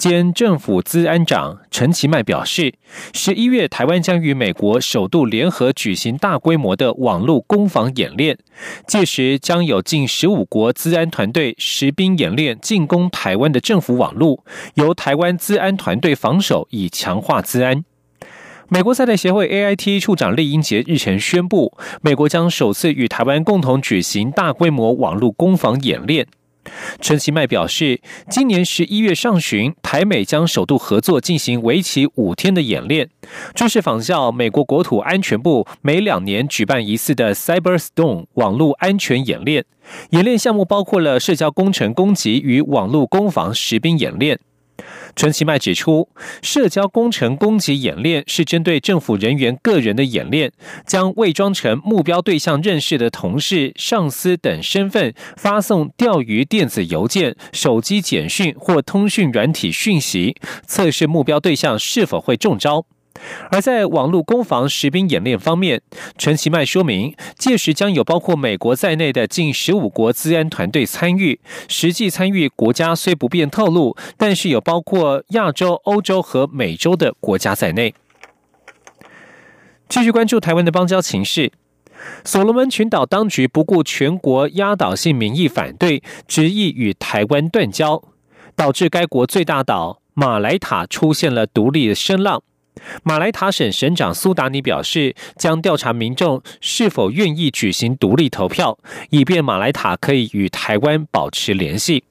兼政府资安长陈其迈表示，十一月台湾将与美国首度联合举行大规模的网络攻防演练，届时将有近十五国资安团队实兵演练进攻台湾的政府网络，由台湾资安团队防守，以强化资安。美国在台协会 AIT 处长厉英杰日前宣布，美国将首次与台湾共同举行大规模网络攻防演练。陈其迈表示，今年十一月上旬，台美将首度合作进行为期五天的演练，这是仿效美国国土安全部每两年举办一次的 Cyberstone 网络安全演练。演练项目包括了社交工程攻击与网络攻防实兵演练。陈其迈指出，社交工程攻击演练是针对政府人员个人的演练，将伪装成目标对象认识的同事、上司等身份，发送钓鱼电子邮件、手机简讯或通讯软体讯息，测试目标对象是否会中招。而在网络攻防实兵演练方面，陈其迈说明，届时将有包括美国在内的近十五国资安团队参与，实际参与国家虽不便透露，但是有包括亚洲、欧洲和美洲的国家在内。继续关注台湾的邦交情势，所罗门群岛当局不顾全国压倒性民意反对，执意与台湾断交，导致该国最大岛马来塔出现了独立的声浪。马来塔省省长苏达尼表示，将调查民众是否愿意举行独立投票，以便马来塔可以与台湾保持联系。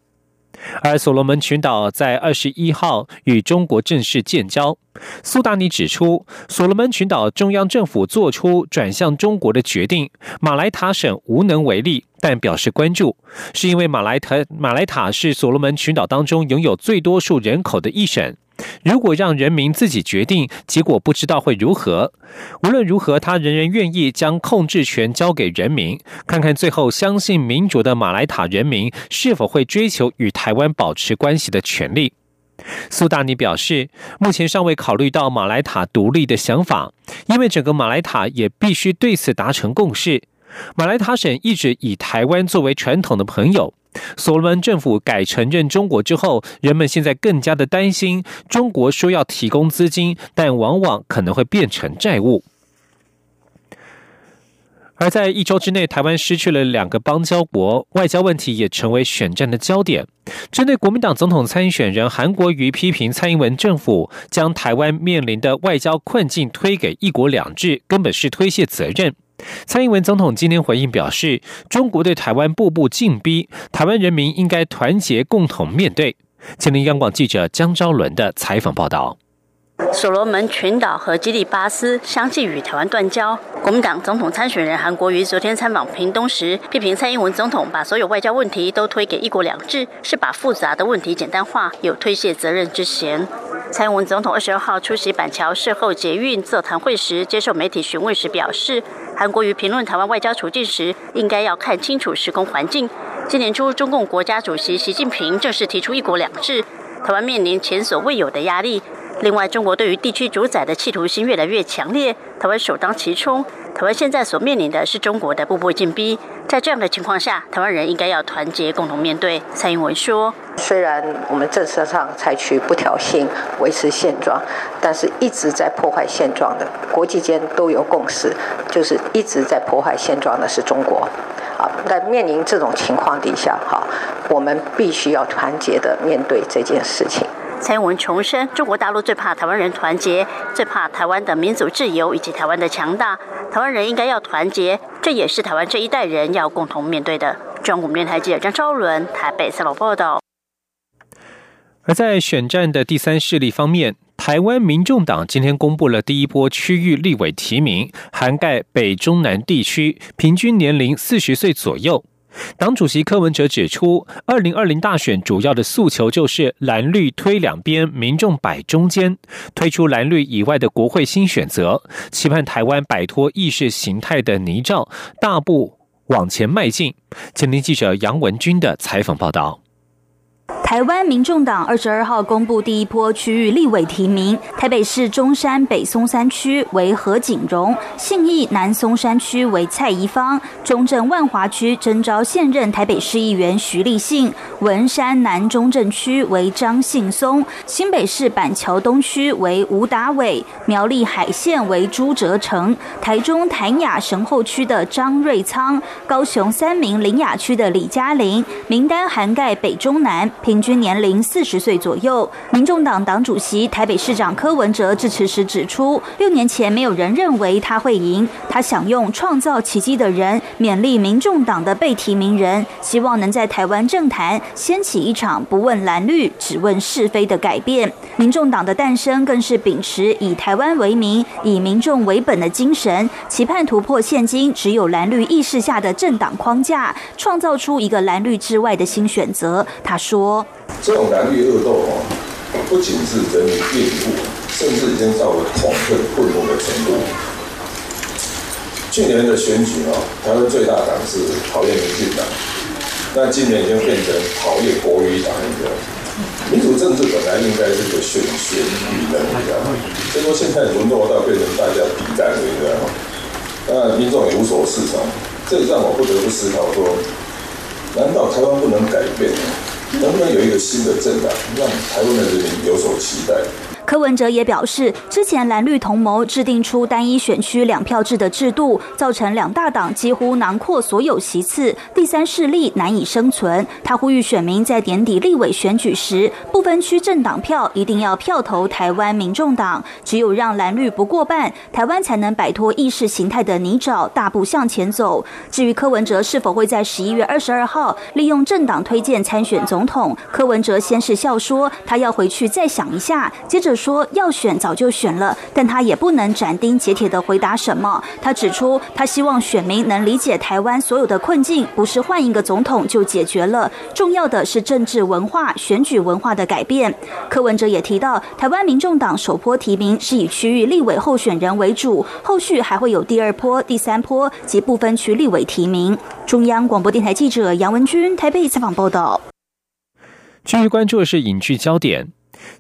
而所罗门群岛在二十一号与中国正式建交。苏达尼指出，所罗门群岛中央政府做出转向中国的决定，马来塔省无能为力，但表示关注，是因为马来塔马来塔是所罗门群岛当中拥有最多数人口的一省。如果让人民自己决定，结果不知道会如何。无论如何，他仍然愿意将控制权交给人民，看看最后相信民主的马来塔人民是否会追求与台湾保持关系的权利。苏达尼表示，目前尚未考虑到马来塔独立的想法，因为整个马来塔也必须对此达成共识。马来塔省一直以台湾作为传统的朋友。所罗门政府改承认中国之后，人们现在更加的担心中国说要提供资金，但往往可能会变成债务。而在一周之内，台湾失去了两个邦交国，外交问题也成为选战的焦点。针对国民党总统参选人韩国瑜批评蔡英文政府将台湾面临的外交困境推给“一国两制”，根本是推卸责任。蔡英文总统今天回应表示，中国对台湾步步进逼，台湾人民应该团结共同面对。吉林央广记者江昭伦的采访报道。所罗门群岛和基里巴斯相继与台湾断交。国民党总统参选人韩国瑜昨天参访屏东时，批评蔡英文总统把所有外交问题都推给一国两制，是把复杂的问题简单化，有推卸责任之嫌。蔡英文总统二十二号出席板桥事后捷运座谈会时，接受媒体询问时表示，韩国瑜评论台湾外交处境时，应该要看清楚时空环境。今年初，中共国家主席习近平正式提出一国两制，台湾面临前所未有的压力。另外，中国对于地区主宰的企图心越来越强烈，台湾首当其冲。台湾现在所面临的是中国的步步进逼，在这样的情况下，台湾人应该要团结，共同面对。蔡英文说：“虽然我们政策上采取不挑衅、维持现状，但是一直在破坏现状的，国际间都有共识，就是一直在破坏现状的是中国。啊，在面临这种情况底下，哈，我们必须要团结的面对这件事情。”蔡英文重申，中国大陆最怕台湾人团结，最怕台湾的民主自由以及台湾的强大。台湾人应该要团结，这也是台湾这一代人要共同面对的。中国电台记者张昭伦台北三楼报道。而在选战的第三势力方面，台湾民众党今天公布了第一波区域立委提名，涵盖北中南地区，平均年龄四十岁左右。党主席柯文哲指出，二零二零大选主要的诉求就是蓝绿推两边，民众摆中间，推出蓝绿以外的国会新选择，期盼台湾摆脱意识形态的泥沼，大步往前迈进。前听记者杨文军的采访报道。台湾民众党二十二号公布第一波区域立委提名，台北市中山北松山区为何景荣，信义南松山区为蔡宜芳，中正万华区征召现任台北市议员徐立信，文山南中正区为张信松，新北市板桥东区为吴达伟，苗栗海线为朱哲成，台中潭雅神后区的张瑞仓，高雄三明林雅区的李嘉玲，名单涵盖北中南。平均年龄四十岁左右。民众党党主席、台北市长柯文哲致辞时指出，六年前没有人认为他会赢，他想用创造奇迹的人勉励民众党的被提名人，希望能在台湾政坛掀起一场不问蓝绿，只问是非的改变。民众党的诞生更是秉持以台湾为名、以民众为本的精神，期盼突破现今只有蓝绿意识下的政党框架，创造出一个蓝绿之外的新选择。他说。这种蓝绿恶斗哦，不仅是人民厌恶，甚至已经到了恐吓、混乱的程度。去年的选举哦，台湾最大党是讨厌民进党，那今年已经变成讨厌国语党一个。民主政治本来应该是个选选举的，你知道吗？结果现在沦落到变成大家比战，你知道吗？那民众也无所适从，这让我不得不思考说：难道台湾不能改变？能不能有一个新的政党，让台湾的人民有所期待？柯文哲也表示，之前蓝绿同谋制定出单一选区两票制的制度，造成两大党几乎囊括所有席次，第三势力难以生存。他呼吁选民在年底立委选举时，不分区政党票一定要票投台湾民众党。只有让蓝绿不过半，台湾才能摆脱意识形态的泥沼，大步向前走。至于柯文哲是否会在十一月二十二号利用政党推荐参选总统，柯文哲先是笑说他要回去再想一下，接着。说要选早就选了，但他也不能斩钉截铁的回答什么。他指出，他希望选民能理解台湾所有的困境，不是换一个总统就解决了，重要的是政治文化、选举文化的改变。柯文哲也提到，台湾民众党首波提名是以区域立委候选人为主，后续还会有第二波、第三波及部分区立委提名。中央广播电台记者杨文君台北采访报道。继续关注的是影剧焦点。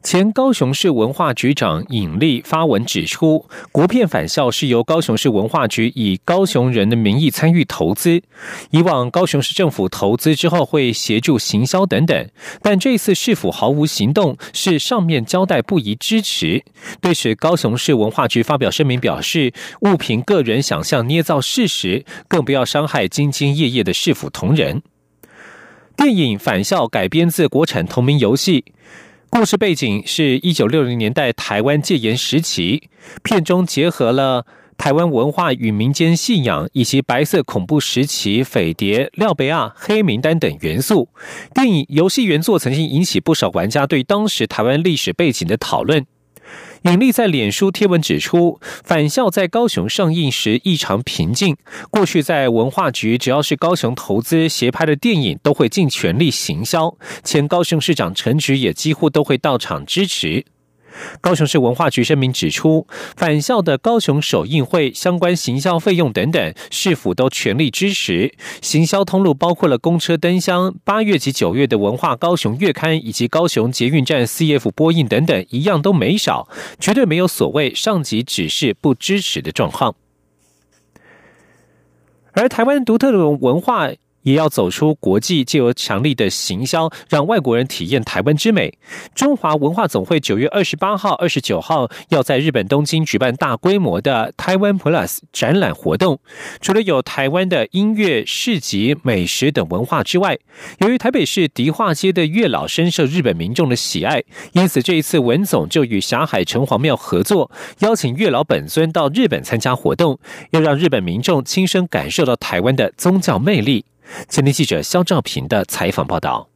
前高雄市文化局长尹力发文指出，国片返校是由高雄市文化局以高雄人的名义参与投资。以往高雄市政府投资之后会协助行销等等，但这次市府毫无行动，是上面交代不宜支持。对此，高雄市文化局发表声明表示，勿凭个人想象捏造事实，更不要伤害兢兢业业的市府同仁。电影《返校》改编自国产同名游戏。故事背景是一九六零年代台湾戒严时期，片中结合了台湾文化与民间信仰，以及白色恐怖时期匪谍、廖贝亚、黑名单等元素。电影游戏原作曾经引起不少玩家对当时台湾历史背景的讨论。尹力在脸书贴文指出，返校在高雄上映时异常平静。过去在文化局，只要是高雄投资协拍的电影，都会尽全力行销。前高雄市长陈菊也几乎都会到场支持。高雄市文化局声明指出，返校的高雄首映会相关行销费用等等，市府都全力支持。行销通路包括了公车灯箱、八月及九月的文化高雄月刊以及高雄捷运站 CF 播映等等，一样都没少，绝对没有所谓上级指示不支持的状况。而台湾独特的文化。也要走出国际，借由强力的行销，让外国人体验台湾之美。中华文化总会九月二十八号、二十九号要在日本东京举办大规模的台湾 Plus 展览活动。除了有台湾的音乐、市集、美食等文化之外，由于台北市迪化街的月老深受日本民众的喜爱，因此这一次文总就与霞海城隍庙合作，邀请月老本尊到日本参加活动，要让日本民众亲身感受到台湾的宗教魅力。前天记者肖兆平的采访报道。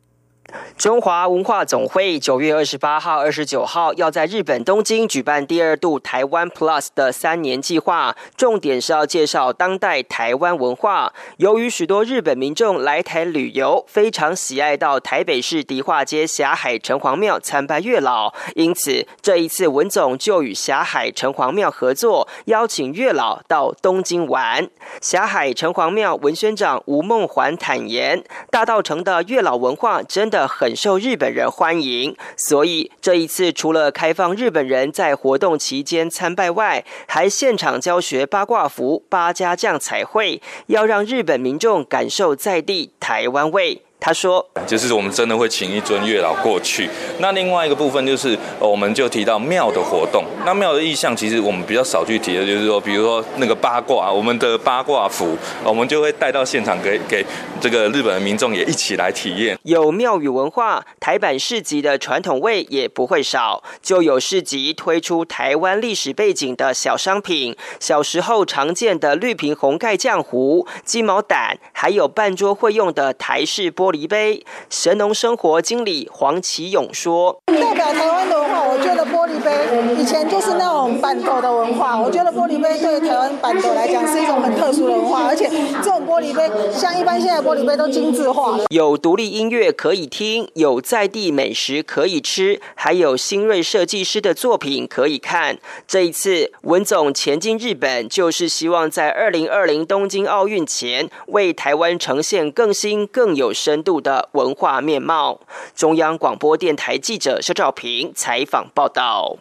中华文化总会九月二十八号、二十九号要在日本东京举办第二度台湾 Plus 的三年计划，重点是要介绍当代台湾文化。由于许多日本民众来台旅游，非常喜爱到台北市迪化街霞海城隍庙参拜月老，因此这一次文总就与霞海城隍庙合作，邀请月老到东京玩。霞海城隍庙文宣长吴梦环坦言，大道城的月老文化真的很。受日本人欢迎，所以这一次除了开放日本人在活动期间参拜外，还现场教学八卦符、八家将彩绘，要让日本民众感受在地台湾味。他说：“就是我们真的会请一尊月老过去。那另外一个部分就是，我们就提到庙的活动。那庙的意象其实我们比较少去提的，就是说，比如说那个八卦，我们的八卦符，我们就会带到现场给给这个日本的民众也一起来体验。有庙宇文化，台版市集的传统味也不会少。就有市集推出台湾历史背景的小商品，小时候常见的绿瓶红盖浆糊、鸡毛掸，还有半桌会用的台式玻。”璃杯，神农生活经理黄启勇说：“代表台湾的文化，我觉得玻璃杯以前就是那种板斗的文化。我觉得玻璃杯对台湾板斗来讲是一种很特殊的文化，而且这种玻璃杯像一般现在玻璃杯都精致化了。有独立音乐可以听，有在地美食可以吃，还有新锐设计师的作品可以看。这一次文总前进日本，就是希望在二零二零东京奥运前，为台湾呈现更新更有深。”度的文化面貌。中央广播电台记者肖兆平采访报道。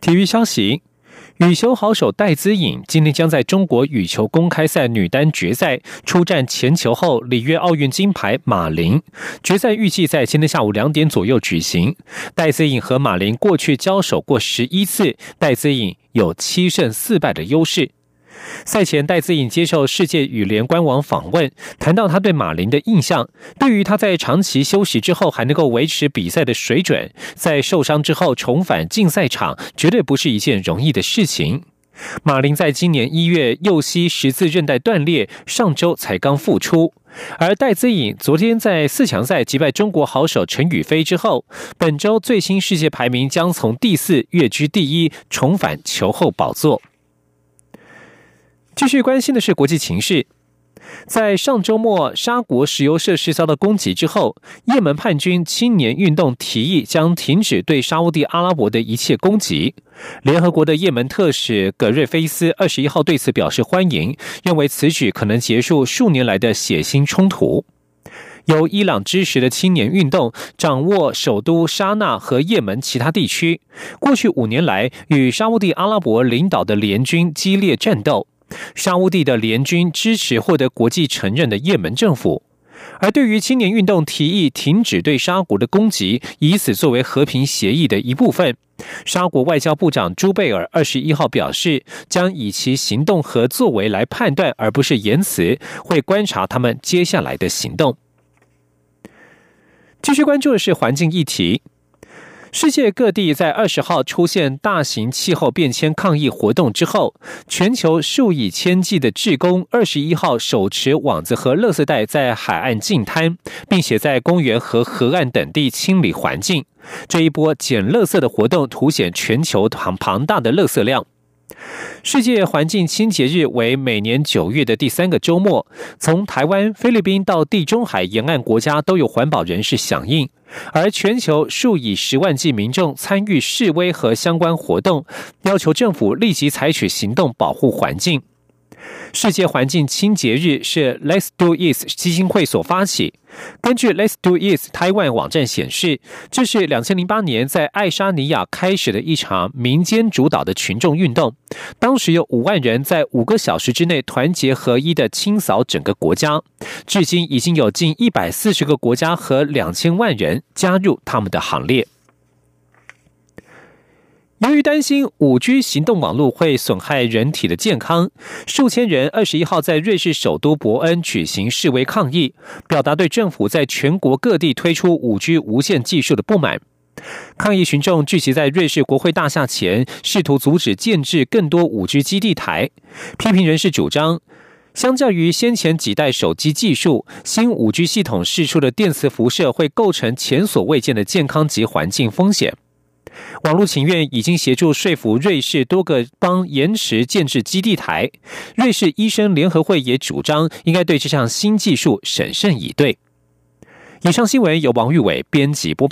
体育消息：羽球好手戴资颖今天将在中国羽球公开赛女单决赛出战前球后里约奥运金牌马林。决赛预计在今天下午两点左右举行。戴资颖和马林过去交手过十一次，戴资颖有七胜四败的优势。赛前，戴资颖接受世界羽联官网访问，谈到他对马林的印象。对于他在长期休息之后还能够维持比赛的水准，在受伤之后重返竞赛场，绝对不是一件容易的事情。马林在今年一月右膝十字韧带断裂，上周才刚复出。而戴资颖昨天在四强赛击败中国好手陈雨菲之后，本周最新世界排名将从第四跃居第一，重返球后宝座。继续关心的是国际情势，在上周末沙国石油设施遭到攻击之后，也门叛军青年运动提议将停止对沙地阿拉伯的一切攻击。联合国的也门特使葛瑞菲斯二十一号对此表示欢迎，认为此举可能结束数年来的血腥冲突。由伊朗支持的青年运动掌握首都沙纳和也门其他地区，过去五年来与沙地阿拉伯领导的联军激烈战斗。沙乌地的联军支持获得国际承认的也门政府，而对于青年运动提议停止对沙国的攻击，以此作为和平协议的一部分，沙国外交部长朱贝尔二十一号表示，将以其行动和作为来判断，而不是言辞，会观察他们接下来的行动。继续关注的是环境议题。世界各地在二十号出现大型气候变迁抗议活动之后，全球数以千计的志工二十一号手持网子和垃圾袋在海岸净滩，并且在公园和河岸等地清理环境。这一波捡垃圾的活动凸显全球庞庞大的垃圾量。世界环境清洁日为每年九月的第三个周末，从台湾、菲律宾到地中海沿岸国家都有环保人士响应，而全球数以十万计民众参与示威和相关活动，要求政府立即采取行动保护环境。世界环境清洁日是 Let's Do It 基金会所发起。根据 Let's Do It Taiwan 网站显示，这是两千零八年在爱沙尼亚开始的一场民间主导的群众运动。当时有五万人在五个小时之内团结合一的清扫整个国家。至今已经有近一百四十个国家和两千万人加入他们的行列。由于担心五 G 行动网络会损害人体的健康，数千人二十一号在瑞士首都伯恩举行示威抗议，表达对政府在全国各地推出五 G 无线技术的不满。抗议群众聚集在瑞士国会大厦前，试图阻止建制更多五 G 基地台。批评人士主张，相较于先前几代手机技术，新五 G 系统释出的电磁辐射会构成前所未见的健康及环境风险。网络请愿已经协助说服瑞士多个邦延迟建制基地台。瑞士医生联合会也主张应该对这项新技术审慎以对。以上新闻由王玉伟编辑播报。